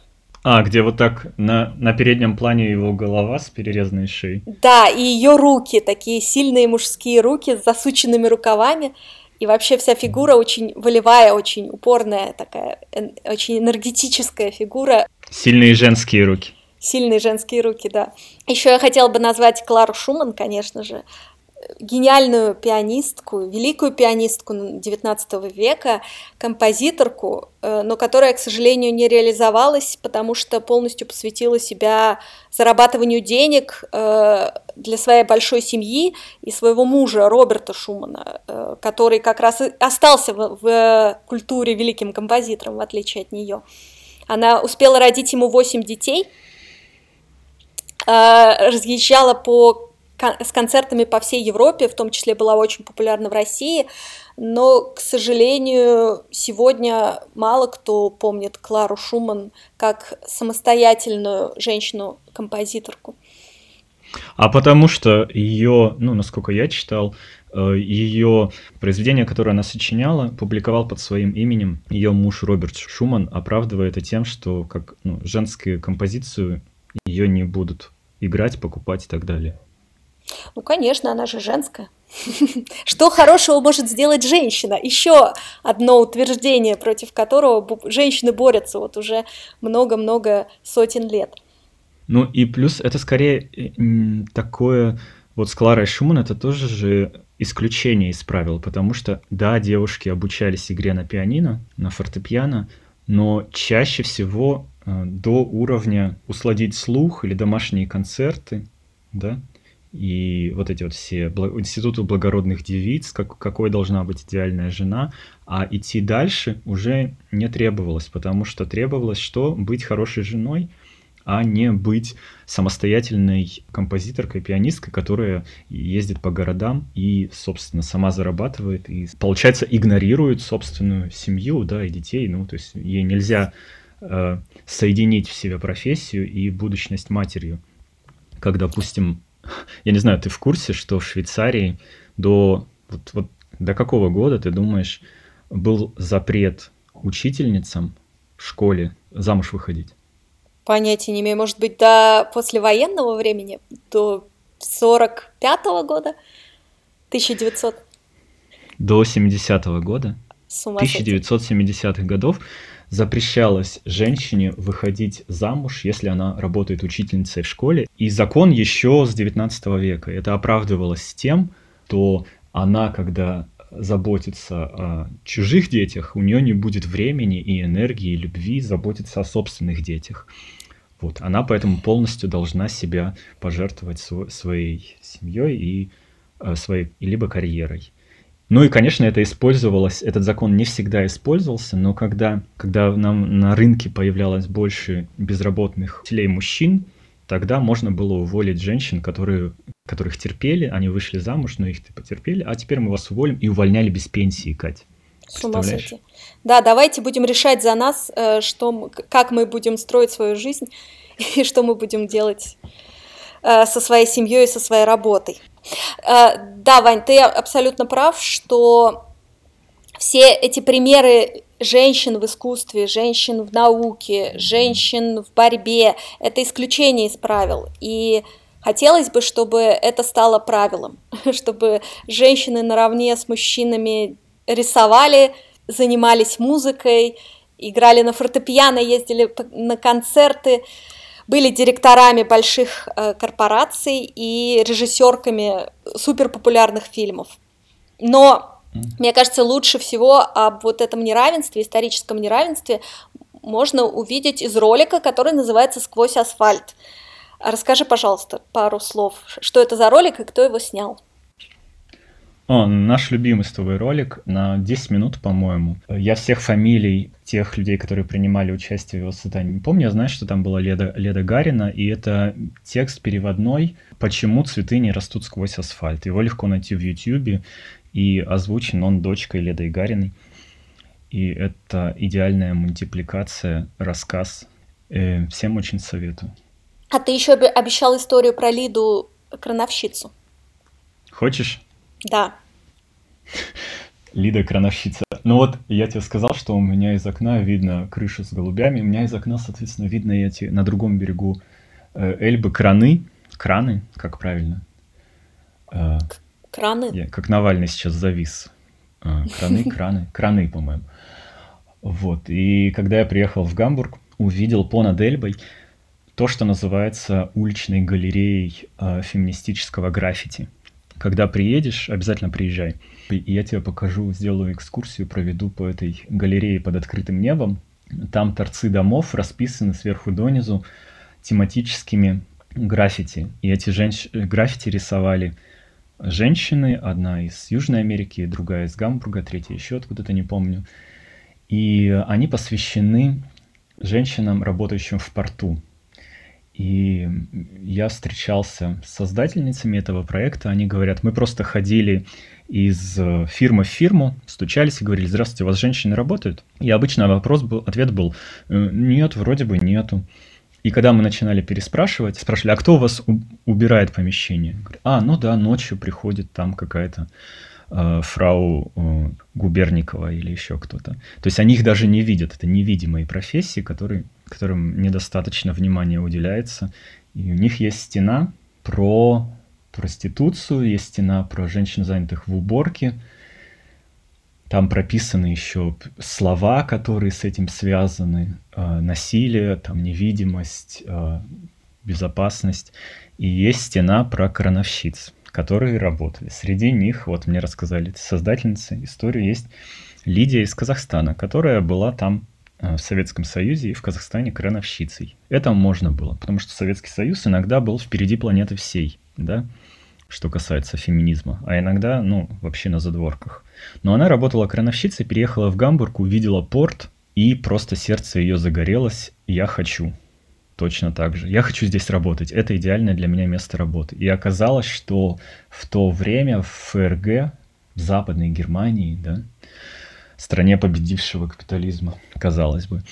А, где вот так на, на переднем плане его голова с перерезанной шеей. Да, и ее руки, такие сильные мужские руки с засученными рукавами. И вообще вся фигура очень волевая, очень упорная такая, очень энергетическая фигура. Сильные женские руки. Сильные женские руки, да. Еще я хотела бы назвать Клару Шуман, конечно же. Гениальную пианистку, великую пианистку XIX века, композиторку, э, но которая, к сожалению, не реализовалась, потому что полностью посвятила себя зарабатыванию денег э, для своей большой семьи и своего мужа Роберта Шумана, э, который как раз и остался в культуре великим композитором, в отличие от нее. Она успела родить ему 8 детей, разъезжала по с концертами по всей Европе, в том числе была очень популярна в России, но, к сожалению, сегодня мало кто помнит Клару Шуман как самостоятельную женщину-композиторку. А потому что ее, ну, насколько я читал, э, ее произведение, которое она сочиняла, публиковал под своим именем ее муж Роберт Шуман, оправдывая это тем, что как ну, женскую композицию ее не будут играть, покупать и так далее. Ну, конечно, она же женская. Что хорошего может сделать женщина? Еще одно утверждение, против которого женщины борются вот уже много-много сотен лет. Ну и плюс это скорее э, такое, вот с Кларой Шуман это тоже же исключение из правил, потому что, да, девушки обучались игре на пианино, на фортепиано, но чаще всего э, до уровня усладить слух или домашние концерты, да, и вот эти вот все институты благородных девиц, как, какой должна быть идеальная жена, а идти дальше уже не требовалось, потому что требовалось что? Быть хорошей женой, а не быть самостоятельной композиторкой, пианисткой, которая ездит по городам и, собственно, сама зарабатывает и, получается, игнорирует собственную семью, да, и детей. Ну, то есть ей нельзя э, соединить в себе профессию и будущность матерью. Как, допустим, я не знаю, ты в курсе, что в Швейцарии до, вот, вот, до какого года, ты думаешь, был запрет учительницам в школе замуж выходить? Понятия не имею. Может быть, до послевоенного времени, до 45-го года, 1900? До 70-го года, 1970-х годов запрещалось женщине выходить замуж, если она работает учительницей в школе. И закон еще с 19 века. Это оправдывалось тем, что она, когда заботится о чужих детях, у нее не будет времени и энергии, и любви заботиться о собственных детях. Вот. Она поэтому полностью должна себя пожертвовать своей семьей и э, своей либо карьерой. Ну и, конечно, это использовалось, этот закон не всегда использовался, но когда, когда нам на рынке появлялось больше безработных телей мужчин, тогда можно было уволить женщин, которые, которых терпели, они вышли замуж, но их потерпели, а теперь мы вас уволим и увольняли без пенсии, Кать. С ума сойти. Да, давайте будем решать за нас, э, что, как мы будем строить свою жизнь и что мы будем делать э, со своей семьей и со своей работой. Э, да, Вань, ты абсолютно прав, что все эти примеры женщин в искусстве, женщин в науке, женщин в борьбе, это исключение из правил. И хотелось бы, чтобы это стало правилом, чтобы женщины наравне с мужчинами рисовали, занимались музыкой, играли на фортепиано, ездили на концерты были директорами больших э, корпораций и режиссерками суперпопулярных фильмов. Но мне кажется, лучше всего об вот этом неравенстве, историческом неравенстве можно увидеть из ролика, который называется «Сквозь асфальт». Расскажи, пожалуйста, пару слов, что это за ролик и кто его снял. О, наш любимый с тобой ролик на 10 минут, по-моему. Я всех фамилий тех людей, которые принимали участие в его создании, не помню. Я знаю, что там была Леда, Леда Гарина, и это текст переводной «Почему цветы не растут сквозь асфальт». Его легко найти в YouTube, и озвучен он дочкой Ледой Гариной. И это идеальная мультипликация, рассказ. Э, всем очень советую. А ты еще обещал историю про Лиду Крановщицу. Хочешь? Да. Лида крановщица. Ну вот, я тебе сказал, что у меня из окна видно крышу с голубями. У меня из окна, соответственно, видно эти на другом берегу э, Эльбы краны. Краны, как правильно? Э, краны? Я, как Навальный сейчас завис. Э, краны, краны, краны, по-моему. Вот. И когда я приехал в Гамбург, увидел понад Эльбой то, что называется уличной галереей э, феминистического граффити. Когда приедешь, обязательно приезжай. И я тебе покажу, сделаю экскурсию, проведу по этой галерее под открытым небом. Там торцы домов расписаны сверху донизу тематическими граффити. И эти женщ... граффити рисовали женщины, одна из Южной Америки, другая из Гамбурга, третья еще откуда-то, не помню. И они посвящены женщинам, работающим в порту. И я встречался с создательницами этого проекта. Они говорят, мы просто ходили из э, фирмы в фирму, стучались и говорили, здравствуйте, у вас женщины работают? И обычно вопрос был, ответ был, «Э, нет, вроде бы нету. И когда мы начинали переспрашивать, спрашивали, а кто у вас убирает помещение? А, ну да, ночью приходит там какая-то э, фрау Губерникова или еще кто-то. То есть они их даже не видят. Это невидимые профессии, которые, которым недостаточно внимания уделяется. И у них есть стена про проституцию, есть стена про женщин, занятых в уборке. Там прописаны еще слова, которые с этим связаны. Э, насилие, там невидимость, э, безопасность. И есть стена про крановщиц которые работали. Среди них, вот мне рассказали создательницы истории, есть Лидия из Казахстана, которая была там в Советском Союзе и в Казахстане крановщицей. Это можно было, потому что Советский Союз иногда был впереди планеты всей, да, что касается феминизма, а иногда, ну, вообще на задворках. Но она работала крановщицей, переехала в Гамбург, увидела порт, и просто сердце ее загорелось «я хочу» точно так же. Я хочу здесь работать. Это идеальное для меня место работы. И оказалось, что в то время в ФРГ, в Западной Германии, да, стране победившего капитализма, казалось бы,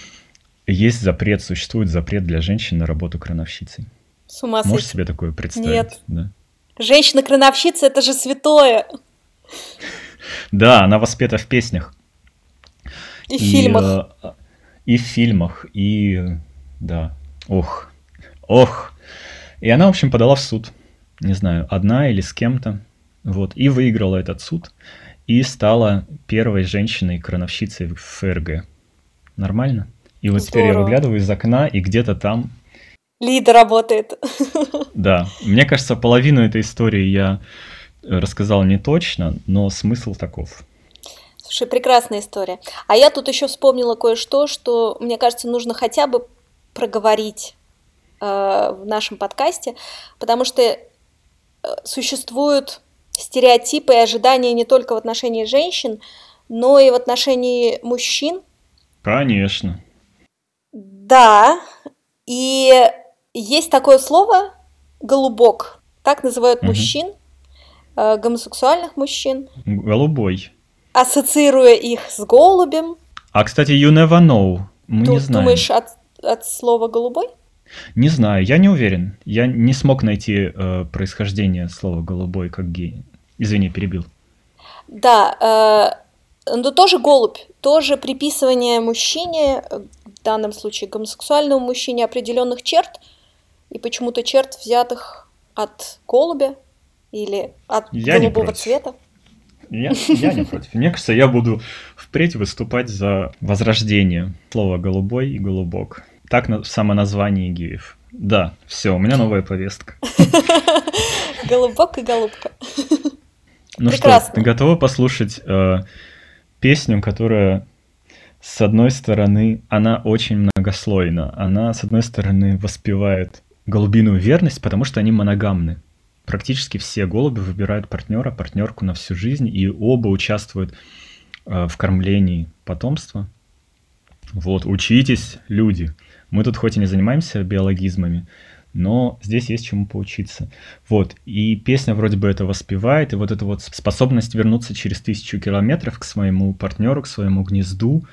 есть запрет, существует запрет для женщин на работу крановщицей. С ума Можешь себе такое представить? Нет. Да. Женщина-крановщица – это же святое. Да, она воспета в песнях. И, и в фильмах. Э, и в фильмах, и да, Ох, ох. И она, в общем, подала в суд. Не знаю, одна или с кем-то. Вот, и выиграла этот суд. И стала первой женщиной-крановщицей в ФРГ. Нормально? И вот Здорово. теперь я выглядываю из окна, и где-то там... Лида работает. Да. Мне кажется, половину этой истории я рассказал не точно, но смысл таков. Слушай, прекрасная история. А я тут еще вспомнила кое-что, что, мне кажется, нужно хотя бы проговорить э, в нашем подкасте, потому что э, существуют стереотипы и ожидания не только в отношении женщин, но и в отношении мужчин. Конечно. Да, и есть такое слово голубок. Так называют угу. мужчин, э, гомосексуальных мужчин. Голубой. Ассоциируя их с голубем. А, кстати, you never know. Мы Ты не знаем. Думаешь, от, от слова голубой? Не знаю, я не уверен. Я не смог найти э, происхождение слова голубой как гей. Извини, перебил. Да, э, но тоже голубь, тоже приписывание мужчине, в данном случае гомосексуальному мужчине, определенных черт, и почему-то черт, взятых от голубя или от я голубого цвета. Я, я не против. Мне кажется, я буду впредь выступать за возрождение слова «голубой» и «голубок». Так в самоназвании геев. Да, все, у меня новая повестка. Голубок и голубка. Ну Прекрасно. что, ты готова послушать э, песню, которая, с одной стороны, она очень многослойна. Она, с одной стороны, воспевает голубиную верность, потому что они моногамны практически все голуби выбирают партнера, партнерку на всю жизнь, и оба участвуют э, в кормлении потомства. Вот, учитесь, люди. Мы тут хоть и не занимаемся биологизмами, но здесь есть чему поучиться. Вот, и песня вроде бы это воспевает, и вот эта вот способность вернуться через тысячу километров к своему партнеру, к своему гнезду,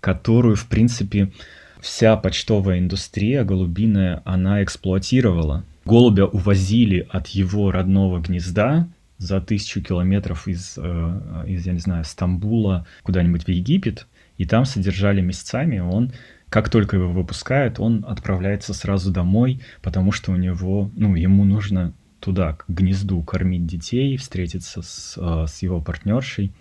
которую, в принципе, вся почтовая индустрия голубиная, она эксплуатировала голубя увозили от его родного гнезда за тысячу километров из, э, из я не знаю, Стамбула куда-нибудь в Египет, и там содержали месяцами, он как только его выпускают, он отправляется сразу домой, потому что у него, ну, ему нужно туда, к гнезду, кормить детей, встретиться с, э, с его партнершей.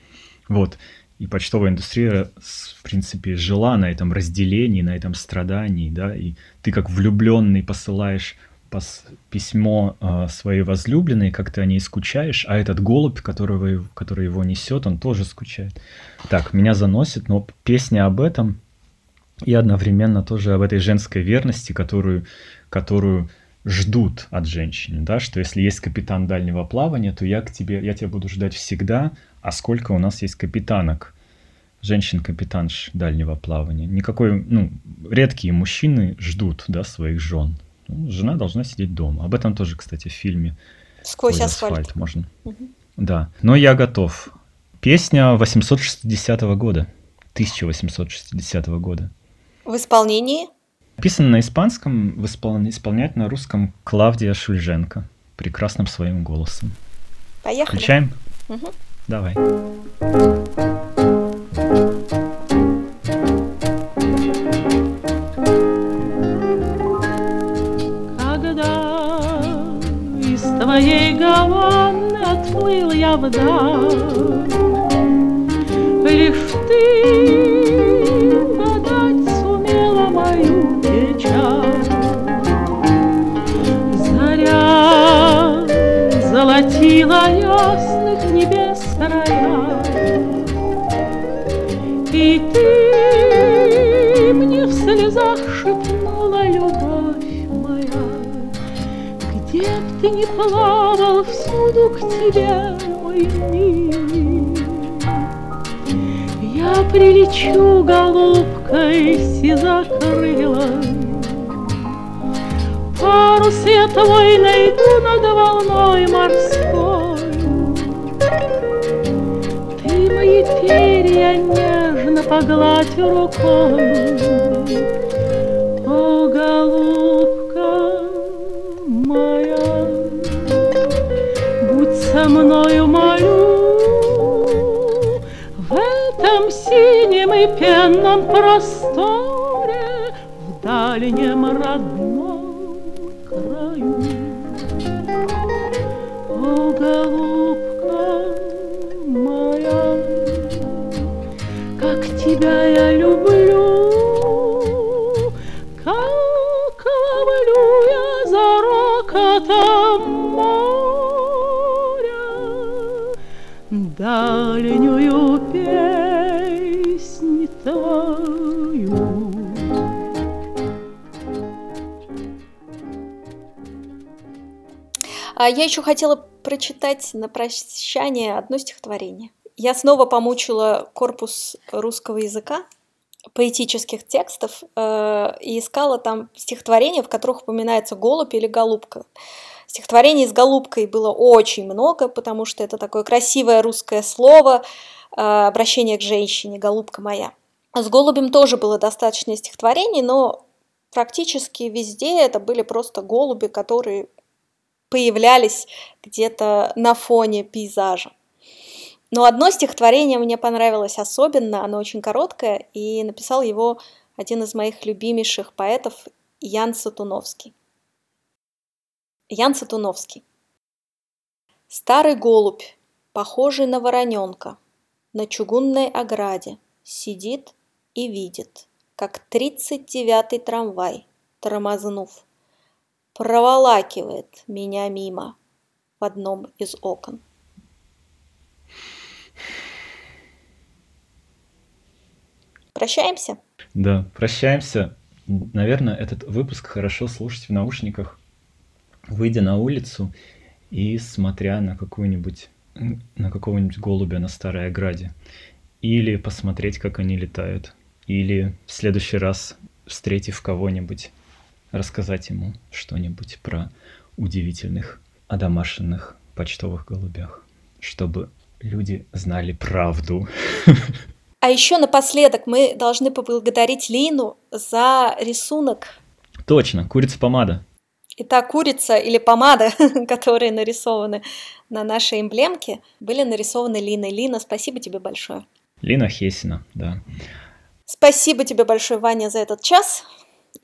Вот. И почтовая индустрия, в принципе, жила на этом разделении, на этом страдании, да, и ты как влюбленный посылаешь пос- письмо э, своей возлюбленной, как ты о ней скучаешь, а этот голубь, которого, который его несет, он тоже скучает. Так, меня заносит, но песня об этом и одновременно тоже об этой женской верности, которую, которую ждут от женщины, да, что если есть капитан дальнего плавания, то я к тебе, я тебя буду ждать всегда, а сколько у нас есть капитанок, женщин-капитанш дальнего плавания. Никакой, ну, редкие мужчины ждут, да, своих жен. Ну, жена должна сидеть дома. Об этом тоже, кстати, в фильме «Сквозь асфальт». асфальт можно. Угу. Да, но я готов. Песня 860 года, 1860 года. В исполнении? Написано на испанском, в испол... исполняет на русском Клавдия Шульженко прекрасным своим голосом. Поехали. Включаем? Угу. Давай. Когда из твоей гаваны отплыл я вдаль, Лишь ты золотила ясных небес края, И ты мне в слезах шепнула, любовь моя, Где б ты ни плавал, всюду к тебе, мой милый. Я прилечу голубкой сизокрылой, Парус я твой найду над волной морской. Мои перья нежно погладь рукой, О, голубка моя, будь со мною, молю, В этом синем и пенном просторе, В дальнем родном краю. О, голубка дальнюю песнь твою. А я еще хотела прочитать на прощание одно стихотворение. Я снова помучила корпус русского языка, поэтических текстов, э, и искала там стихотворения, в которых упоминается голубь или голубка. Стихотворений с голубкой было очень много, потому что это такое красивое русское слово, э, обращение к женщине, голубка моя. С голубем тоже было достаточно стихотворений, но практически везде это были просто голуби, которые появлялись где-то на фоне пейзажа. Но одно стихотворение мне понравилось особенно, оно очень короткое, и написал его один из моих любимейших поэтов Ян Сатуновский. Ян Сатуновский. Старый голубь, похожий на вороненка, на чугунной ограде, сидит и видит, как тридцать девятый трамвай, тормознув, проволакивает меня мимо в одном из окон. Прощаемся? Да, прощаемся. Наверное, этот выпуск хорошо слушать в наушниках, выйдя на улицу и смотря на какую-нибудь на какого-нибудь голубя на старой ограде. Или посмотреть, как они летают. Или в следующий раз, встретив кого-нибудь, рассказать ему что-нибудь про удивительных одомашенных почтовых голубях, чтобы люди знали правду. А еще напоследок мы должны поблагодарить Лину за рисунок. Точно, курица-помада. И та курица или помада, которые нарисованы на нашей эмблемке, были нарисованы Линой. Лина, спасибо тебе большое. Лина Хесина, да. Спасибо тебе большое, Ваня, за этот час.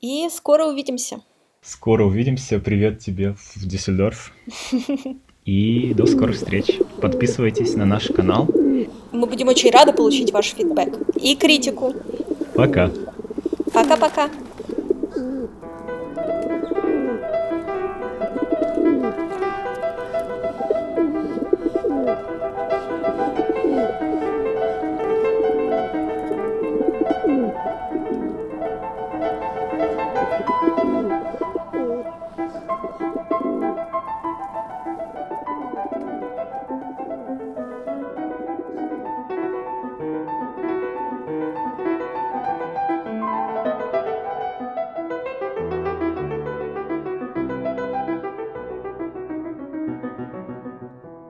И скоро увидимся. Скоро увидимся. Привет тебе в Дюссельдорф. И до скорых встреч. Подписывайтесь на наш канал. Мы будем очень рады получить ваш фидбэк и критику. Пока. Пока-пока.